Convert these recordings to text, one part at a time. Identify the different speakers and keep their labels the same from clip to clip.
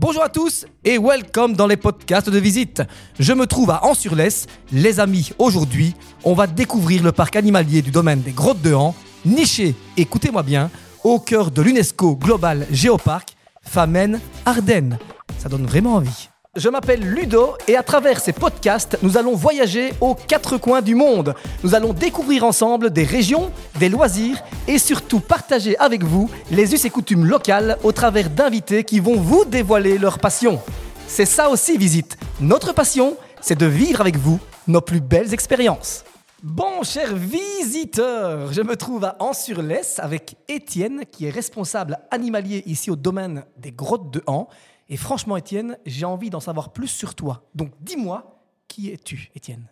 Speaker 1: Bonjour à tous et welcome dans les podcasts de visite. Je me trouve à Ans-sur-Lesse. Les amis, aujourd'hui, on va découvrir le parc animalier du domaine des Grottes de Ans, niché, écoutez-moi bien, au cœur de l'UNESCO Global Géoparc, Famenne Ardennes. Ça donne vraiment envie. Je m'appelle Ludo et à travers ces podcasts, nous allons voyager aux quatre coins du monde. Nous allons découvrir ensemble des régions, des loisirs et surtout partager avec vous les us et coutumes locales au travers d'invités qui vont vous dévoiler leur passion. C'est ça aussi visite. Notre passion, c'est de vivre avec vous nos plus belles expériences. Bon, chers visiteurs, je me trouve à Ans-sur-Lesse avec Étienne, qui est responsable animalier ici au domaine des grottes de Ans. Et franchement, Étienne, j'ai envie d'en savoir plus sur toi. Donc dis-moi, qui es-tu, Étienne?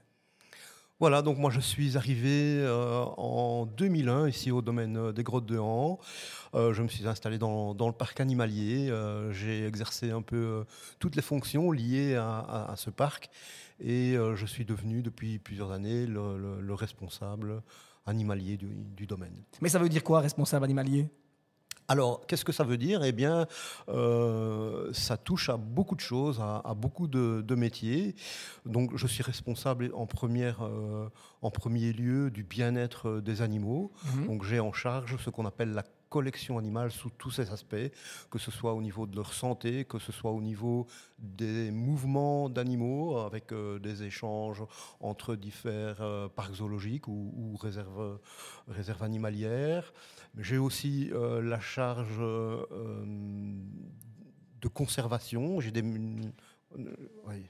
Speaker 2: Voilà, donc moi je suis arrivé euh, en 2001 ici au domaine euh, des Grottes de Han. Euh, je me suis installé dans, le parc animalier. J'ai exercé un peu toutes les fonctions liées à, ce parc et je suis devenu depuis plusieurs années le, responsable animalier du domaine.
Speaker 1: Mais ça veut dire quoi, responsable animalier?
Speaker 2: Alors, qu'est-ce que ça veut dire? Eh bien, euh, ça touche à beaucoup de choses, à, beaucoup de, métiers. Donc, je suis responsable en, première, euh, en premier lieu du bien-être des animaux. Mhm. Donc, j'ai en charge ce qu'on appelle la collection animale sous tous ses aspects, que ce soit au niveau de leur santé, que ce soit au niveau des mouvements d'animaux, avec euh, des échanges entre différents parcs zoologiques ou, réserves, réserves animalières. J'ai aussi euh, la charge euh, de conservation. J'ai des. Oui,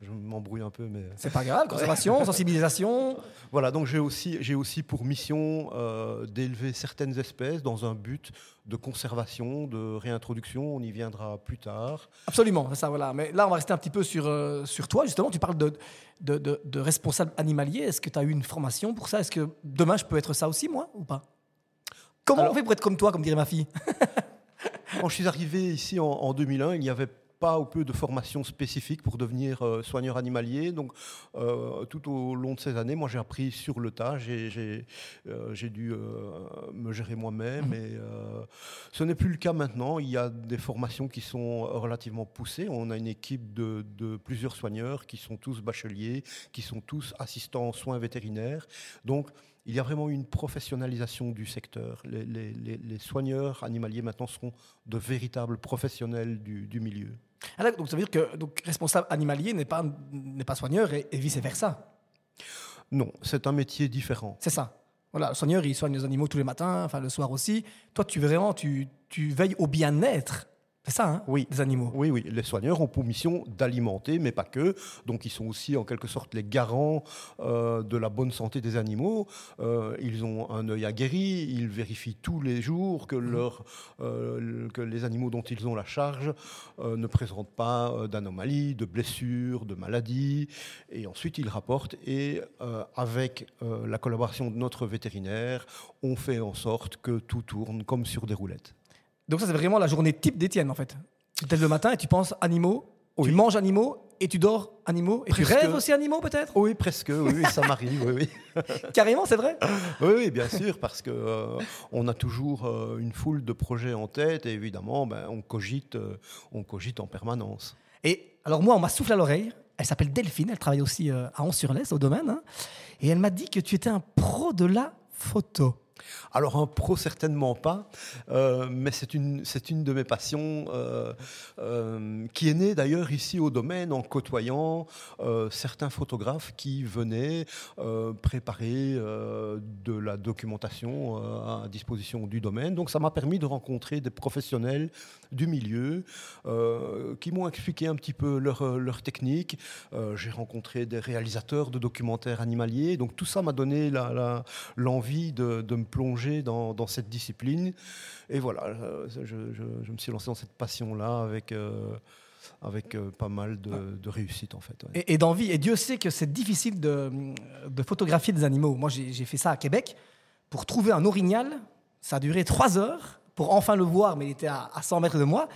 Speaker 2: je m'embrouille un peu, mais.
Speaker 1: C'est pas grave, conservation, sensibilisation.
Speaker 2: Voilà, donc j'ai aussi, j'ai aussi pour mission euh, d'élever certaines espèces dans un but de conservation, de réintroduction. On y viendra plus tard.
Speaker 1: Absolument, ça, voilà. Mais là, on va rester un petit peu sur, sur toi, justement. Tu parles de, de, de, de responsable animalier. Est-ce que tu as eu une formation pour ça? Est-ce que demain, je peux être ça aussi, moi, ou pas? Comment on fait pour être comme toi, comme dirait ma fille?
Speaker 2: Quand je suis arrivé ici en, 2001, il n'y avait pas ou peu de formation spécifique pour devenir euh, soigneur animalier. Donc, euh, tout au long de ces années, moi, j'ai appris sur le tas. J'ai euh, dû me gérer moi-même. Et ce n'est plus le cas maintenant. Il y a des formations qui sont relativement poussées. On a une équipe de, plusieurs soigneurs qui sont tous bacheliers, qui sont tous assistants en soins vétérinaires. Donc, il y a vraiment une professionnalisation du secteur. Les, soigneurs animaliers maintenant seront de véritables professionnels du, milieu.
Speaker 1: Ah, donc ça veut dire que donc, responsable animalier n'est pas, n'est pas soigneur et, vice-versa
Speaker 2: Non, c'est un métier différent.
Speaker 1: C'est ça. Voilà, le soigneur, il soigne les animaux tous les matins, enfin le soir aussi. Toi, tu vraiment, tu, tu veilles au bien-être c'est ça, hein,
Speaker 2: oui.
Speaker 1: des animaux.
Speaker 2: Oui, oui. Les soigneurs ont pour mission d'alimenter, mais pas que. Donc, ils sont aussi en quelque sorte les garants euh, de la bonne santé des animaux. Euh, ils ont un œil aguerri. Ils vérifient tous les jours que, mmh. euh, que les animaux dont ils ont la charge ne présentent pas d'anomalies, de blessures, de maladies. Et ensuite, ils rapportent. Et avec la collaboration de notre vétérinaire, on fait en sorte que tout tourne comme sur des roulettes.
Speaker 1: Donc ça, c'est vraiment la journée type d'Étienne, en fait. Tu te lèves le matin et tu penses animaux, tu manges animaux et tu dors animaux. Et tu rêves aussi animaux, peut-être?
Speaker 2: Oui, presque. Oui, ça m'arrive. Oui,
Speaker 1: Carrément, c'est vrai?
Speaker 2: Oui, oui, bien sûr, parce que euh, on a toujours euh, une foule de projets en tête et évidemment, ben, on, cogite, euh, on cogite en permanence.
Speaker 1: Et alors moi, on m'a soufflé à l'oreille. Elle s'appelle Delphine, elle travaille aussi à Ans-sur-Lesse, au domaine. Hein. et elle m'a dit que tu étais un pro de la photo.
Speaker 2: Alors un pro certainement pas, euh, mais c'est une, une de mes passions euh, euh, qui est née d'ailleurs ici au domaine en côtoyant certains photographes qui venaient préparer de la documentation à disposition du domaine. Donc ça m'a permis de rencontrer des professionnels du milieu qui m'ont expliqué un petit peu leur, leur technique. J'ai rencontré des réalisateurs de documentaires animaliers. Donc tout ça m'a donné l'envie de, de me plonger dans, cette discipline. Et voilà, euh, je, me suis lancé dans cette passion-là avec, euh, avec euh, pas mal de, de, réussite en fait.
Speaker 1: Et, d'envie. Et Dieu sait que c'est difficile de, de, photographier des animaux. Moi, j'ai fait ça à Québec. Pour trouver un orignal, ça a duré trois heures pour enfin le voir, mais il était à, à 100 mètres de moi.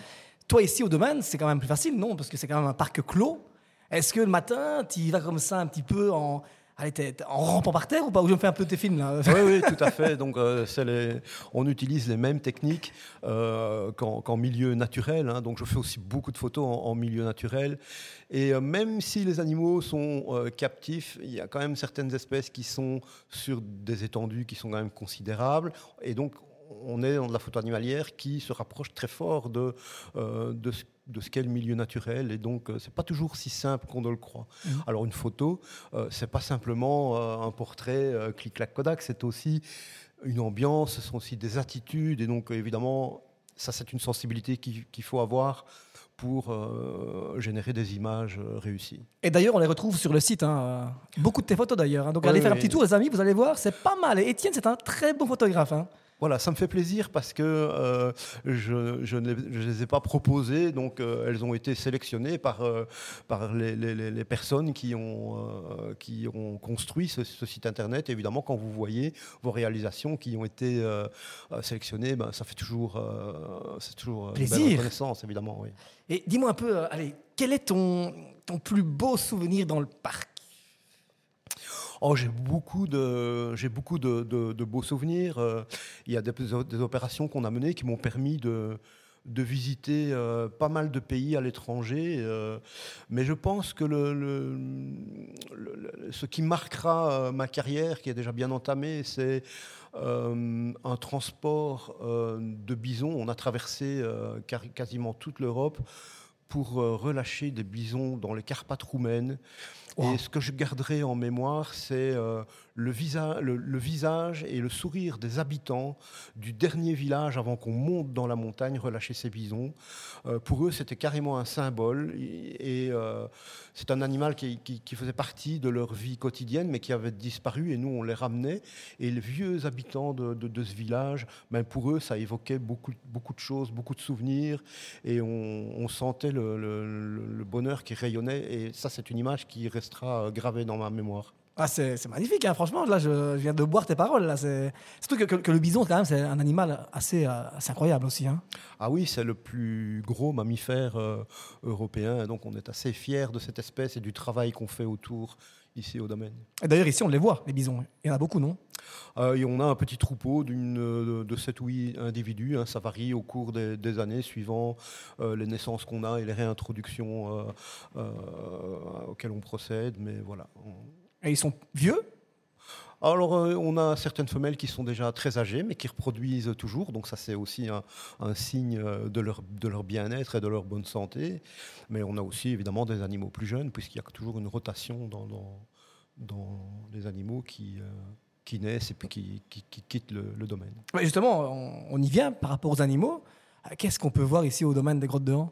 Speaker 1: Toi, ici au domaine, c'est quand même plus facile, non? Parce que c'est quand même un parc clos. Est-ce que le matin, tu y vas comme ça un petit peu en Allez, t'es- en rampant par terre ou pas? Ou je fais un peu tes films là?
Speaker 2: Oui, oui, tout à fait. Donc, euh, on utilise les mêmes techniques euh, qu'en milieu naturel. hein. Donc, je fais aussi beaucoup de photos en, milieu naturel. Et euh, même si les animaux sont captifs, il y a quand même certaines espèces qui sont sur des étendues qui sont quand même considérables. Et donc, on est dans de la photo animalière qui se rapproche très fort de, de ce de ce qu'est le milieu naturel et donc euh, c'est pas toujours si simple qu'on ne le croit.
Speaker 1: Mhm.
Speaker 2: Alors une photo, euh, c'est pas simplement euh, un portrait euh, clic-clac Kodak, c'est aussi une ambiance, ce sont aussi des attitudes et donc évidemment ça c'est une sensibilité qu'il faut avoir pour euh, générer des images réussies.
Speaker 1: Et d'ailleurs, on les retrouve sur le site. hein, Beaucoup de tes photos d'ailleurs. hein. Donc
Speaker 2: Oui,
Speaker 1: allez faire un petit tour, les amis, vous allez voir, c'est pas mal. Et Étienne, c'est un très bon photographe. hein.
Speaker 2: Voilà, ça me fait plaisir parce que euh, je, je ne les, je les ai pas proposées, donc euh, elles ont été sélectionnées par, euh, par les, les- les- les personnes qui ont, qui ont construit ce, ce site internet. Et évidemment, quand vous voyez vos réalisations qui ont été sélectionnées, ben, ça fait toujours, c'est toujours une belle
Speaker 1: Plaisir.
Speaker 2: reconnaissance, évidemment. Oui.
Speaker 1: Et dis-moi un peu, allez, quel est ton, ton plus beau souvenir dans le parc?
Speaker 2: Oh, j'ai beaucoup de, j'ai beaucoup de, beaux souvenirs. Euh, Il y a des, opérations qu'on a menées qui m'ont permis de, de visiter euh, pas mal de pays à l'étranger. euh, mais je pense que ce qui marquera ma carrière, qui est déjà bien entamée, c'est un transport de bisons. On a traversé quasiment toute l'Europe pour relâcher des bisons dans les Carpates roumaines. Et ce que je garderai en mémoire, c'est euh, le, visa- le- le visage et le sourire des habitants du dernier village avant qu'on monte dans la montagne relâcher ces bisons. Euh, pour eux, c'était carrément un symbole. Et, euh, c'est un animal qui, faisait partie de leur vie quotidienne, mais qui avait disparu. Et nous, on les ramenait. Et les vieux habitants de, ce village, ben, pour eux, ça évoquait beaucoup, beaucoup de choses, beaucoup de souvenirs. Et on, sentait le, le- bonheur qui rayonnait. Et ça, c'est une image qui restera gravée dans ma mémoire.
Speaker 1: Ah, c'est magnifique, hein, franchement. Là, je, je viens de boire tes paroles. Là, c'est surtout que, que- que le bison, quand même, c'est un animal assez, euh, assez incroyable aussi. Hein.
Speaker 2: Ah oui, c'est le plus gros mammifère euh, européen. Donc, on est assez fiers de cette espèce et du travail qu'on fait autour ici au domaine.
Speaker 1: Et d'ailleurs, ici, on les voit, les bisons. Il y en a beaucoup, non?
Speaker 2: Euh, et on a un petit troupeau euh, de 7 ou 8 individus. hein. Ça varie au cours des, des années, suivant euh, les naissances qu'on a et les réintroductions euh, auxquelles on procède. Mais voilà. On-
Speaker 1: Et ils sont vieux?
Speaker 2: Alors, euh, on a certaines femelles qui sont déjà très âgées, mais qui reproduisent toujours. Donc, ça, c'est aussi un, un signe euh, de leur, de leur bien-être et de leur bonne santé. Mais on a aussi, évidemment, des animaux plus jeunes, puisqu'il y a toujours une rotation dans, dans, dans les animaux qui, euh, qui naissent et puis qui, qui- qui quittent le, le domaine.
Speaker 1: Ouais, Justement, on, on y vient par rapport aux animaux. Qu'est-ce qu'on peut voir ici au domaine des grottes de Han?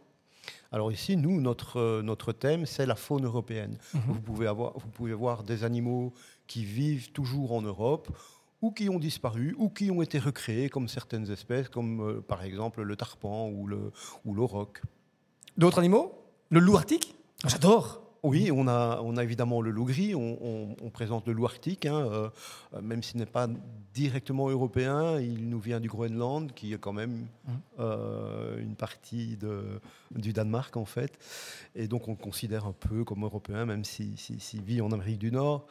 Speaker 2: Alors ici, nous, notre, euh, notre thème, c'est la faune européenne. vous, pouvez avoir, vous pouvez voir des animaux qui vivent toujours en Europe ou qui ont disparu ou qui ont été recréés comme certaines espèces, comme euh, par exemple le tarpan ou le ou l'auroch.
Speaker 1: D'autres animaux? Le loup arctique? J'adore
Speaker 2: Oui, on a, on a évidemment le loup gris, on, on- on présente le loup arctique, hein, euh, même s'il n'est pas directement européen, il nous vient du Groenland, qui est quand même euh, une partie de, du Danemark en fait. Et donc on le considère un peu comme européen, même s'il si, s'il vit en Amérique du Nord.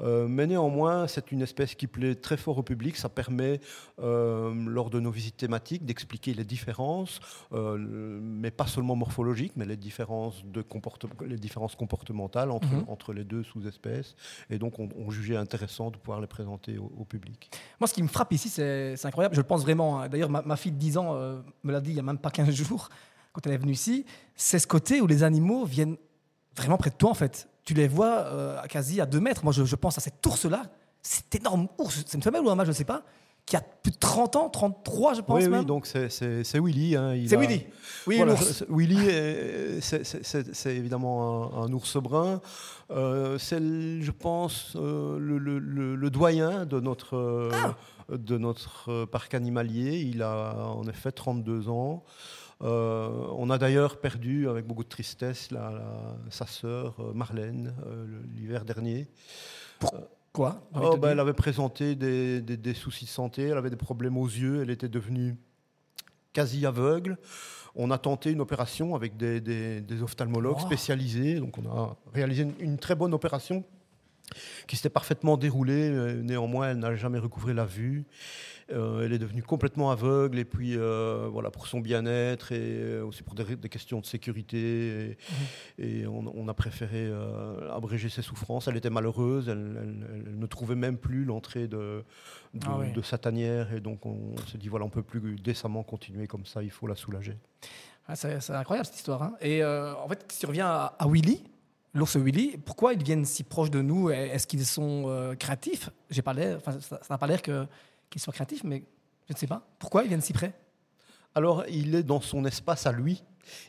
Speaker 2: Euh, mais néanmoins, c'est une espèce qui plaît très fort au public. Ça permet, euh, lors de nos visites thématiques, d'expliquer les différences, euh, mais pas seulement morphologiques, mais les différences, de comporte- les différences comportementales entre,
Speaker 1: Mhm.
Speaker 2: entre les deux sous-espèces. Et donc, on, on jugeait intéressant de pouvoir les présenter au, au public.
Speaker 1: Moi, ce qui me frappe ici, c'est incroyable. Je le pense vraiment. hein. D'ailleurs, ma, ma fille de 10 ans me l'a dit il n'y a même pas 15 jours, quand elle est venue ici. C'est ce côté où les animaux viennent vraiment près de toi, en fait. Tu les vois euh, quasi à 2 mètres. Moi, je, je pense à cet ours-là. Cet énorme ours. C'est une femelle ou un mâle, je ne sais pas. Qui a plus de 30 ans, 33, je pense
Speaker 2: oui,
Speaker 1: même.
Speaker 2: oui, donc c'est- Willy. hein,
Speaker 1: c'est
Speaker 2: a-
Speaker 1: Willy. Oui,
Speaker 2: Voilà, Willy, est- c'est- évidemment un, un ours brun. Euh, c'est, je pense, euh, le, le- le- le doyen de notre, euh,
Speaker 1: Ah.
Speaker 2: de notre euh, parc animalier. Il a en effet 32 ans. Euh, on a d'ailleurs perdu, avec beaucoup de tristesse, la- la- sa sœur euh, Marlène euh, l'hiver dernier.
Speaker 1: Quoi
Speaker 2: Oh, ben,
Speaker 1: dire.
Speaker 2: elle avait présenté des, des- des soucis de santé, elle avait des problèmes aux yeux, elle était devenue quasi aveugle. On a tenté une opération avec des, ophtalmologues
Speaker 1: Wow.
Speaker 2: spécialisés, donc on a réalisé une, une très bonne opération qui s'était parfaitement déroulée. Néanmoins, elle n'a jamais recouvré la vue. Euh, elle est devenue complètement aveugle et puis euh, voilà pour son bien-être et euh, aussi pour des, des questions de sécurité et, et on, on a préféré abréger ses souffrances. Elle était malheureuse, elle, elle- elle ne trouvait même plus l'entrée de, de,
Speaker 1: Ah ouais.
Speaker 2: de sa tanière et donc on, se dit voilà on peut plus décemment continuer comme ça, il faut la soulager.
Speaker 1: Ah, c'est incroyable cette histoire. hein. Et euh, en fait, si tu reviens à, à Willy, l'ours Willy, pourquoi ils viennent si proches de nous? Est-ce qu'ils sont euh, créatifs? J'ai pas l'air, ça n'a pas l'air que- qu'ils soient créatifs, mais je ne sais pas. Pourquoi ils viennent si près?
Speaker 2: Alors, il est dans son espace à lui.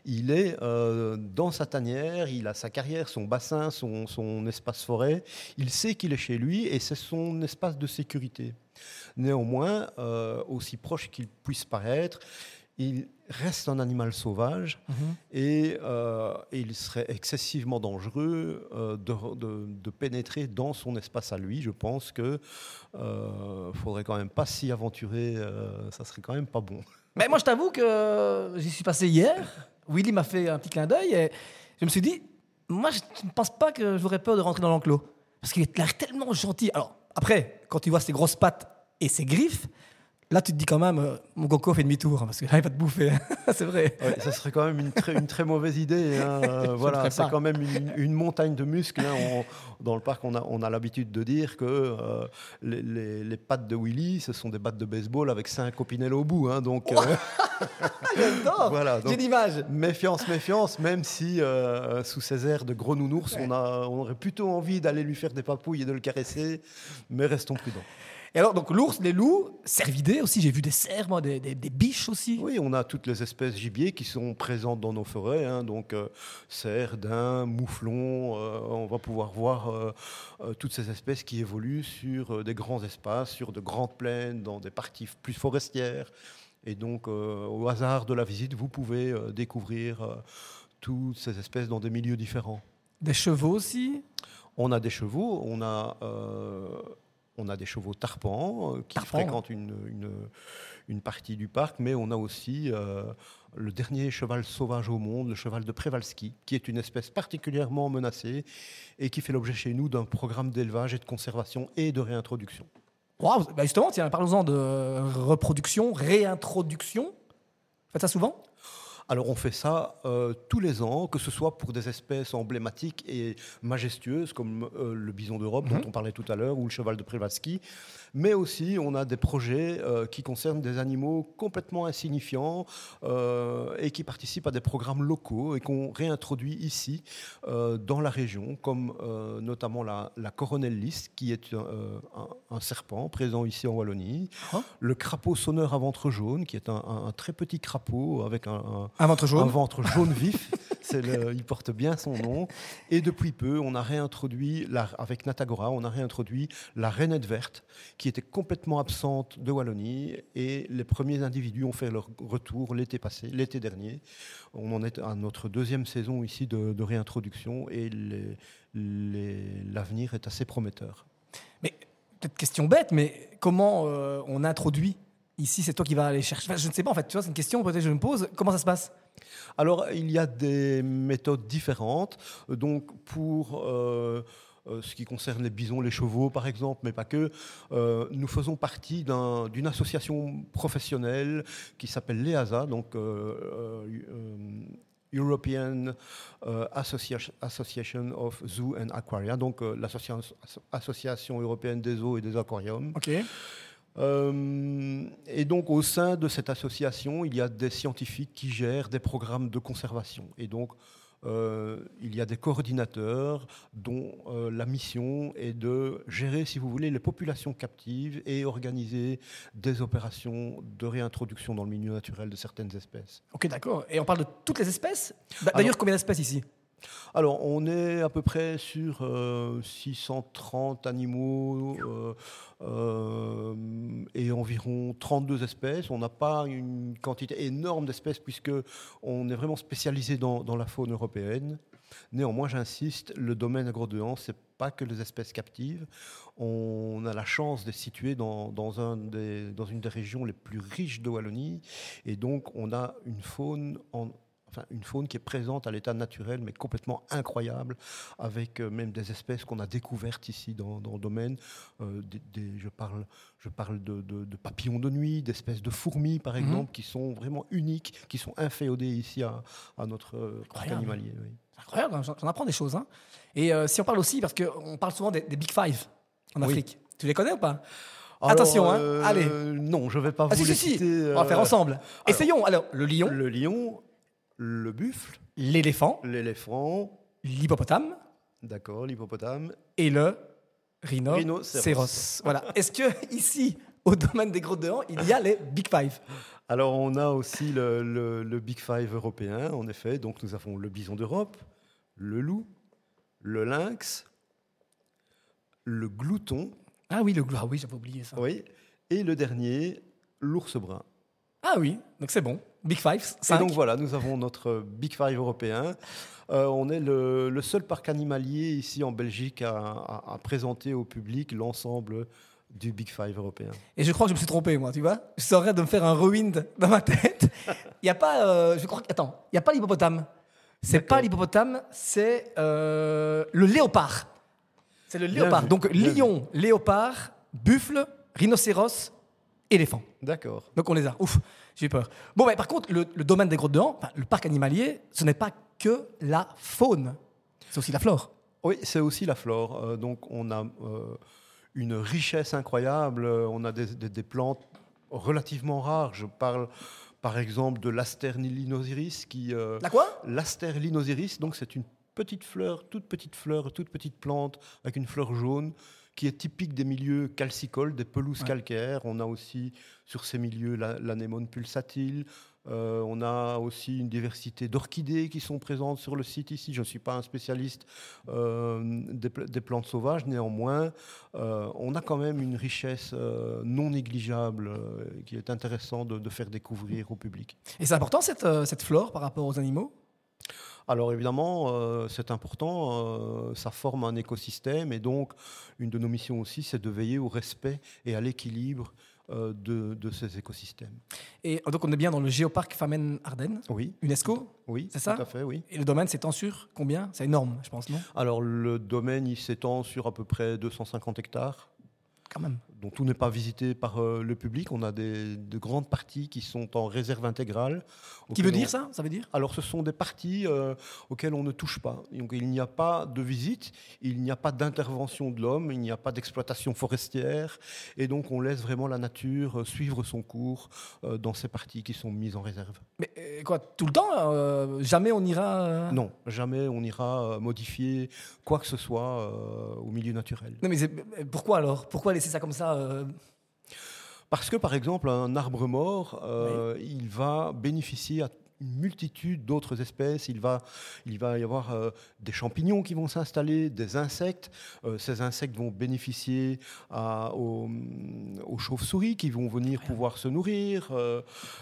Speaker 2: Il est euh, dans sa tanière, il a sa carrière, son bassin, son, son espace forêt. Il sait qu'il est chez lui et c'est son espace de sécurité. Néanmoins, euh, aussi proche qu'il puisse paraître, il reste un animal sauvage et, euh, et il serait excessivement dangereux euh, de, de- de pénétrer dans son espace à lui. Je pense que euh, faudrait quand même pas s'y aventurer, euh, ça serait quand même pas bon.
Speaker 1: Mais moi, je t'avoue que j'y suis passé hier. Willy m'a fait un petit clin d'œil et je me suis dit, moi, je ne pense pas que j'aurais peur de rentrer dans l'enclos. Parce qu'il a l'air tellement gentil. Alors, après, quand tu vois ses grosses pattes et ses griffes, là, tu te dis quand même, euh, mon coco fait demi-tour, hein, parce que là, il va te bouffer. c'est vrai.
Speaker 2: Ouais, ça serait quand même une très, une très mauvaise idée. hein. Euh, voilà, c'est quand même une, une montagne de muscles. hein. On- dans le parc, on a, on a l'habitude de dire que euh, les, les- les pattes de Willy, ce sont des battes de baseball avec cinq opinels au bout. hein. donc. Voilà,
Speaker 1: J'ai l'image.
Speaker 2: méfiance, méfiance, même si sous ces airs de gros nounours, on, a, on aurait plutôt envie d'aller lui faire des papouilles et de le caresser, mais restons prudents.
Speaker 1: Et alors, donc, l'ours, les loups, cervidés aussi. J'ai vu des cerfs, moi, des, des- des biches aussi.
Speaker 2: Oui, on a toutes les espèces gibiers qui sont présentes dans nos forêts, hein, donc euh, cerfs, daims, mouflons. euh, on va pouvoir voir euh, euh, toutes ces espèces qui évoluent sur des grands espaces, sur de grandes plaines, dans des parties plus forestières. Et donc, au hasard de la visite, vous pouvez découvrir toutes ces espèces dans des milieux différents.
Speaker 1: Des chevaux aussi?
Speaker 2: On a des chevaux, on a, on a des chevaux tarpans euh, qui fréquentent une, une, une partie du parc, mais on a aussi euh, le dernier cheval sauvage au monde, le cheval de Przewalski, qui est une espèce particulièrement menacée et qui fait l'objet chez nous d'un programme d'élevage et de conservation et de réintroduction.
Speaker 1: Waouh, bah justement, tiens, parlons-en de reproduction, réintroduction. Faites ça souvent?
Speaker 2: Alors on fait ça euh, tous les ans, que ce soit pour des espèces emblématiques et majestueuses comme euh, le bison d'Europe
Speaker 1: Mhm.
Speaker 2: dont on parlait tout à l'heure ou le cheval de Przewalski, mais aussi on a des projets euh, qui concernent des animaux complètement insignifiants et qui participent à des programmes locaux et qu'on réintroduit ici dans la région, comme notamment la, la coronellis qui est un, un serpent présent ici en Wallonie,
Speaker 1: Ah.
Speaker 2: le crapaud sonneur à ventre jaune qui est un très petit crapaud avec un- un,
Speaker 1: Un ventre
Speaker 2: un
Speaker 1: jaune.
Speaker 2: ventre jaune vif. Le- il porte bien son nom. Et depuis peu, on a réintroduit, la- avec Natagora, on a réintroduit la rainette verte, qui était complètement absente de Wallonie. Et les premiers individus ont fait leur retour l'été passé, l'été dernier. On en est à notre deuxième saison ici de, de réintroduction et l'avenir est assez prometteur.
Speaker 1: Mais peut-être question bête, mais comment euh, on introduit Ici, c'est toi qui vas aller chercher. Enfin, je ne sais pas, en fait, tu vois, c'est une question peut-être que je me pose. Comment ça se passe?
Speaker 2: Alors, il y a des méthodes différentes. Donc, pour euh, euh, ce qui concerne les bisons, les chevaux, par exemple, mais pas que, euh, nous faisons partie d'un- d'une association professionnelle qui s'appelle l'EASA, donc euh, euh, euh, European Associa- Association of Zoo and Aquaria, donc l'association association européenne des zoos et des aquariums.
Speaker 1: Ok.
Speaker 2: Euh, et donc, au sein de cette association, il y a des scientifiques qui gèrent des programmes de conservation. Et donc, euh, il y a des coordinateurs dont euh, la mission est de gérer, si vous voulez, les populations captives et organiser des opérations de réintroduction dans le milieu naturel de certaines espèces.
Speaker 1: Ok, d'accord. Et on parle de toutes les espèces? D'a- D'ailleurs, combien d'espèces ici?
Speaker 2: Alors, on est à peu près sur euh, 630 animaux euh, euh, et environ 32 espèces. On n'a pas une quantité énorme d'espèces puisque on est vraiment spécialisé dans, la faune européenne. Néanmoins, j'insiste, le domaine agro-de c'est pas que les espèces captives. On a la chance d'être situé dans une des régions les plus riches de Wallonie, et donc on a une faune en enfin une faune qui est présente à l'état naturel, mais complètement incroyable, avec euh, même des espèces qu'on a découvertes ici dans, dans le domaine. Euh, des- des- je parle, je parle de, de- de papillons de nuit, d'espèces de fourmis, par
Speaker 1: Mhm.
Speaker 2: exemple, qui sont vraiment uniques, qui sont inféodées ici à, à notre euh, animalier. oui.
Speaker 1: Incroyable, hein, j'en apprends des choses. hein. Et euh, si on parle aussi, parce qu'on parle souvent des, des Big Five en
Speaker 2: Oui.
Speaker 1: Afrique. Tu les connais ou pas?
Speaker 2: Alors,
Speaker 1: Attention, hein, allez.
Speaker 2: Non, je ne vais pas
Speaker 1: Ah,
Speaker 2: vous
Speaker 1: si,
Speaker 2: les
Speaker 1: si, si.
Speaker 2: citer.
Speaker 1: On va faire ensemble. Essayons. Alors, le lion,
Speaker 2: Le lion, le buffle,
Speaker 1: l'éléphant,
Speaker 2: l'éléphant,
Speaker 1: l'hippopotame
Speaker 2: d'accord, l'hippopotame.
Speaker 1: et le rhino,
Speaker 2: Rhinocéros.
Speaker 1: céros. Voilà. Est-ce que ici, au domaine des grottes de Han, il y a les Big Five?
Speaker 2: Alors, on a aussi le, le- le Big Five européen, en effet. Donc, nous avons le bison d'Europe, le loup, le lynx, le glouton,
Speaker 1: Ah oui, le ah oui, j'avais oublié ça.
Speaker 2: oui, et le dernier, l'ours brun.
Speaker 1: Ah oui, donc c'est bon. Big Five,
Speaker 2: Et
Speaker 1: 5.
Speaker 2: donc voilà, nous avons notre Big Five européen. Euh, on est le, le seul parc animalier ici en Belgique à, à- à présenter au public l'ensemble du Big Five européen.
Speaker 1: Et je crois que je me suis trompé, moi, tu vois. Je serais de me faire un rewind dans ma tête. Il n'y a pas, euh, je crois, attends, il n'y a pas l'hippopotame. C'est pas l'hippopotame, c'est euh, le léopard. C'est le léopard. Donc lion, léopard, buffle, rhinocéros, éléphant.
Speaker 2: D'accord.
Speaker 1: Donc on les a. Ouf, j'ai eu peur. Bon, mais par contre, le, le domaine des grottes de Han, enfin, le parc animalier, ce n'est pas que la faune, c'est aussi la flore.
Speaker 2: Oui, c'est aussi la flore. Euh, donc on a euh, une richesse incroyable. Euh, On a des, des- des plantes relativement rares. Je parle par exemple de l'Asternilinosyris qui... euh,
Speaker 1: La quoi?
Speaker 2: L'Asternilinosyris, donc c'est une petite fleur, toute petite fleur, toute petite plante avec une fleur jaune qui est typique des milieux calcicoles, des pelouses
Speaker 1: Ouais.
Speaker 2: calcaires. On a aussi sur ces milieux la- l'anémone pulsatile. Euh, on a aussi une diversité d'orchidées qui sont présentes sur le site ici. Je ne suis pas un spécialiste euh, des, pla- des plantes sauvages, néanmoins, euh, on a quand même une richesse non négligeable qui est intéressant de- de faire découvrir au public.
Speaker 1: Et c'est important cette, cette flore par rapport aux animaux?
Speaker 2: Alors évidemment, euh, c'est important, euh, ça forme un écosystème et donc une de nos missions aussi, c'est de veiller au respect et à l'équilibre euh, de, de ces écosystèmes.
Speaker 1: Et donc on est bien dans le géoparc Famen-Ardennes,
Speaker 2: Oui,
Speaker 1: UNESCO.
Speaker 2: oui,
Speaker 1: C'est ça
Speaker 2: tout à fait, oui.
Speaker 1: Et le domaine s'étend sur combien? C'est énorme, je pense, non?
Speaker 2: Alors le domaine, il s'étend sur à peu près 250 hectares.
Speaker 1: Quand même.
Speaker 2: Dont tout n'est pas visité par euh, le public. On a des, de grandes parties qui sont en réserve intégrale.
Speaker 1: Qui veut dire
Speaker 2: on-
Speaker 1: ça Ça veut dire?
Speaker 2: Alors, ce sont des parties euh, auxquelles on ne touche pas. Donc, il n'y a pas de visite, il n'y a pas d'intervention de l'homme, il n'y a pas d'exploitation forestière. Et donc, on laisse vraiment la nature euh, suivre son cours euh, dans ces parties qui sont mises en réserve.
Speaker 1: Mais quoi, tout le temps euh, Jamais on ira
Speaker 2: Non, jamais on ira modifier quoi que ce soit au milieu naturel.
Speaker 1: Non, mais pourquoi alors? Pourquoi laisser ça comme ça? Euh
Speaker 2: Parce que, par exemple, un arbre mort, euh, il va bénéficier à une multitude d'autres espèces. Il va, il va y avoir euh, des champignons qui vont s'installer, des insectes. Euh, ces insectes vont bénéficier à- aux, aux chauves-souris qui vont venir pouvoir se nourrir. euh,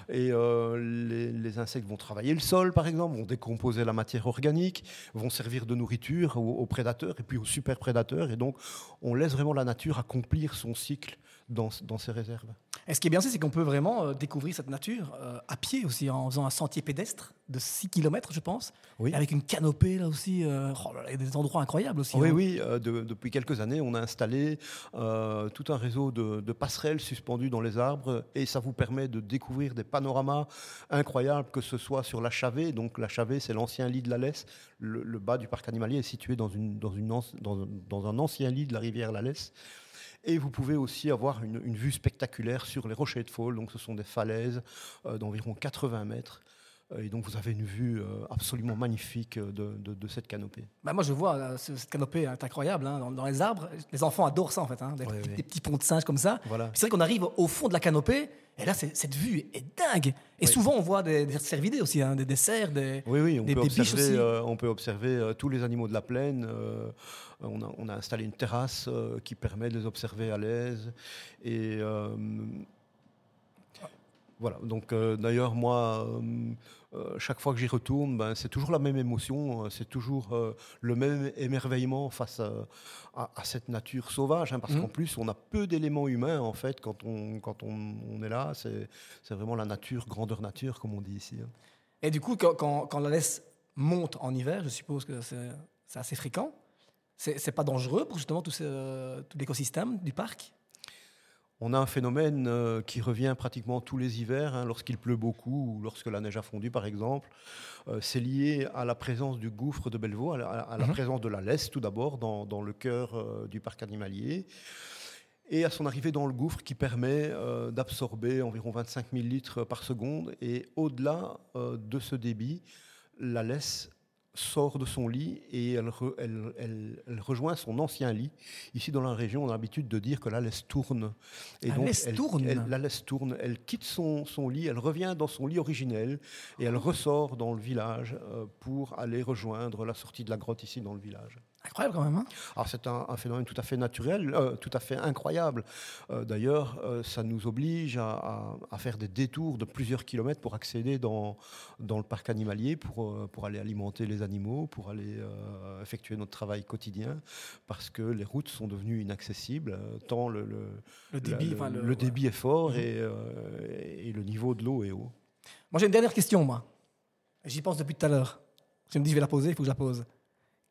Speaker 2: et les, les insectes vont travailler le sol, par exemple, vont décomposer la matière organique, vont servir de nourriture aux, aux prédateurs et puis aux super prédateurs. Et donc, on laisse vraiment la nature accomplir son cycle dans, dans ces réserves.
Speaker 1: Et ce qui est bien c'est qu'on peut vraiment euh, découvrir cette nature euh, à pied aussi, en faisant un sentier pédestre de 6 km, je pense.
Speaker 2: Oui.
Speaker 1: Avec une canopée là aussi. euh, oh là là, il y a des endroits incroyables aussi.
Speaker 2: Oui,
Speaker 1: hein.
Speaker 2: oui. euh, de- depuis quelques années, on a installé tout un réseau de, de passerelles suspendues dans les arbres et ça vous permet de découvrir des panoramas incroyables, que ce soit sur la Chavée. Donc la Chavée, c'est l'ancien lit de la Lesse. Le, le bas du parc animalier est situé dans, une, dans, une, anci- dans, un- dans un ancien lit de la rivière la Lesse. Et vous pouvez aussi avoir une, une vue spectaculaire sur les rochers de Fall. Donc ce sont des falaises euh, d'environ 80 mètres. Euh, Et donc vous avez une vue euh, absolument magnifique de, de- de cette canopée.
Speaker 1: Bah, moi, je vois ce- cette canopée est incroyable hein, dans, dans les arbres. Les enfants adorent ça en fait, hein, des,
Speaker 2: Ouais,
Speaker 1: petits,
Speaker 2: ouais.
Speaker 1: des petits ponts de singes comme ça.
Speaker 2: Voilà.
Speaker 1: C'est vrai qu'on arrive au fond de la canopée et là, cette vue est dingue. Et
Speaker 2: Oui.
Speaker 1: souvent, on voit des, des cervidés aussi, hein, des desserts, des.
Speaker 2: Oui, oui, on,
Speaker 1: Des-
Speaker 2: peut, observer,
Speaker 1: aussi.
Speaker 2: euh, on peut observer euh, tous les animaux de la plaine. euh, on, a, on a installé une terrasse qui permet de les observer à l'aise. Et voilà, donc euh, d'ailleurs, moi, euh, euh, chaque fois que j'y retourne, ben, c'est toujours la même émotion, c'est toujours euh, le même émerveillement face à, à- à cette nature sauvage, hein, parce
Speaker 1: Mhm.
Speaker 2: qu'en plus, on a peu d'éléments humains, en fait, quand on, quand on, on est là. C'est vraiment la nature, grandeur nature, comme on dit ici. hein.
Speaker 1: Et du coup, quand, quand- quand la laisse monte en hiver, je suppose que c'est assez fréquent. C'est pas dangereux pour justement tout l'écosystème du parc?
Speaker 2: On a un phénomène euh, qui revient pratiquement tous les hivers, hein, lorsqu'il pleut beaucoup ou lorsque la neige a fondu, par exemple. Euh, c'est lié à la présence du gouffre de Bellevaux, à la, à la
Speaker 1: Mhm.
Speaker 2: présence de la laisse, tout d'abord, dans, dans le cœur euh, du parc animalier. Et à son arrivée dans le gouffre qui permet euh, d'absorber environ 25 000 litres par seconde. Et au-delà de ce débit, la laisse sort de son lit et elle, re- elle- elle- elle rejoint son ancien lit. Ici, dans la région, on a l'habitude de dire que la laisse tourne. Et
Speaker 1: La laisse
Speaker 2: elle,
Speaker 1: tourne
Speaker 2: elle- La laisse tourne. Elle quitte son, son lit, elle revient dans son lit originel et elle ressort dans le village euh, pour aller rejoindre la sortie de la grotte ici dans le village.
Speaker 1: Incroyable quand même. hein
Speaker 2: Alors c'est un, un phénomène tout à fait naturel, euh, tout à fait incroyable. Euh, D'ailleurs, euh, ça nous oblige à, à- à faire des détours de plusieurs kilomètres pour accéder dans, dans le parc animalier, pour, pour aller alimenter les animaux, pour aller effectuer notre travail quotidien, parce que les routes sont devenues inaccessibles, tant le, le-
Speaker 1: le débit.
Speaker 2: le-
Speaker 1: enfin,
Speaker 2: le
Speaker 1: le-
Speaker 2: débit est fort
Speaker 1: Mhm.
Speaker 2: et, et le niveau de l'eau est haut.
Speaker 1: Moi, j'ai une dernière question, moi. J'y pense depuis tout à l'heure. Je me dis, je vais la poser, il faut que je la pose.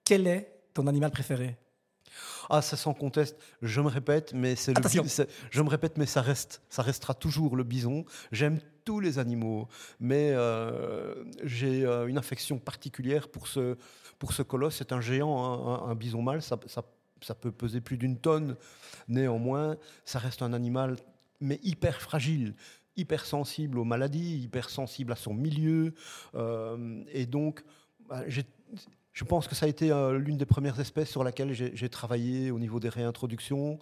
Speaker 1: Quel est ton animal préféré?
Speaker 2: Ah, ça sans conteste. Je me répète, mais c'est le Je me répète, mais ça reste, ça restera toujours le bison. J'aime tous les animaux, mais euh, j'ai euh, une affection particulière pour ce, pour ce colosse. C'est un géant, un, un bison mâle. Ça, ça, ça peut peser plus d'une tonne. Néanmoins, ça reste un animal, mais hyper fragile hyper sensible aux maladies, hyper sensible à son milieu. euh, et donc, bah, j'ai je pense que ça a été euh, l'une des premières espèces sur laquelle j'ai travaillé au niveau des réintroductions.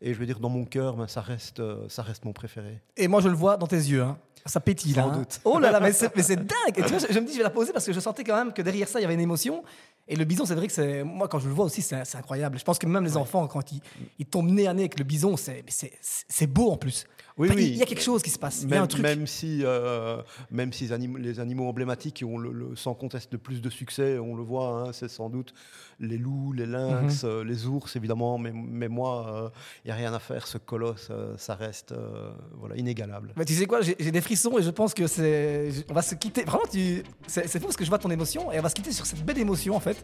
Speaker 2: Et je veux dire, dans mon cœur, ben, ça, reste, euh, ça reste mon préféré.
Speaker 1: Et moi, je le vois dans tes yeux. hein. Ça pétille là.
Speaker 2: Sans
Speaker 1: hein.
Speaker 2: doute.
Speaker 1: Oh là là, mais c'est mais c'est dingue. Et tu vois, je, je me dis, je vais la poser parce que je sentais quand même que derrière ça, il y avait une émotion. Et le bison, c'est vrai que c'est. Moi, quand je le vois aussi, c'est c'est incroyable. Je pense que même les enfants, quand ils, ils tombent nez à nez avec le bison, c'est mais c'est- c'est beau en plus.
Speaker 2: Oui,
Speaker 1: Enfin,
Speaker 2: oui.
Speaker 1: Il y a quelque chose qui se passe. Il y a un
Speaker 2: Même,
Speaker 1: truc.
Speaker 2: même si, euh, même si les animaux, les animaux emblématiques qui ont le, le- sans conteste le plus de succès, on le voit, hein, c'est sans doute les loups, les lynx,
Speaker 1: Mhm.
Speaker 2: euh, les ours évidemment, mais, mais moi, il n'y a rien à faire, ce colosse, euh, ça reste euh, voilà, inégalable.
Speaker 1: Mais tu sais quoi, j'ai j'ai des frissons et je pense que c'est. On va se quitter. Vraiment, tu... c'est c'est fou parce que je vois ton émotion et on va se quitter sur cette belle émotion en fait.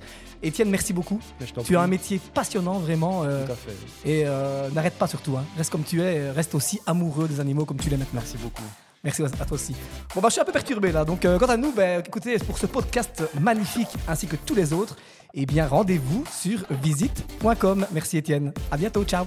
Speaker 1: Étienne, merci beaucoup. Tu as un métier passionnant vraiment. euh,
Speaker 2: Tout à fait.
Speaker 1: et euh, n'arrête pas surtout. hein. Reste comme tu es, reste aussi amoureux des animaux comme tu l'es maintenant.
Speaker 2: Merci beaucoup.
Speaker 1: Merci à à toi aussi. Bon, bah, je suis un peu perturbé là. Donc, euh, quant à nous, bah, écoutez, pour ce podcast magnifique ainsi que tous les autres, eh bien, rendez-vous sur visite.com. Merci Étienne. À bientôt. Ciao.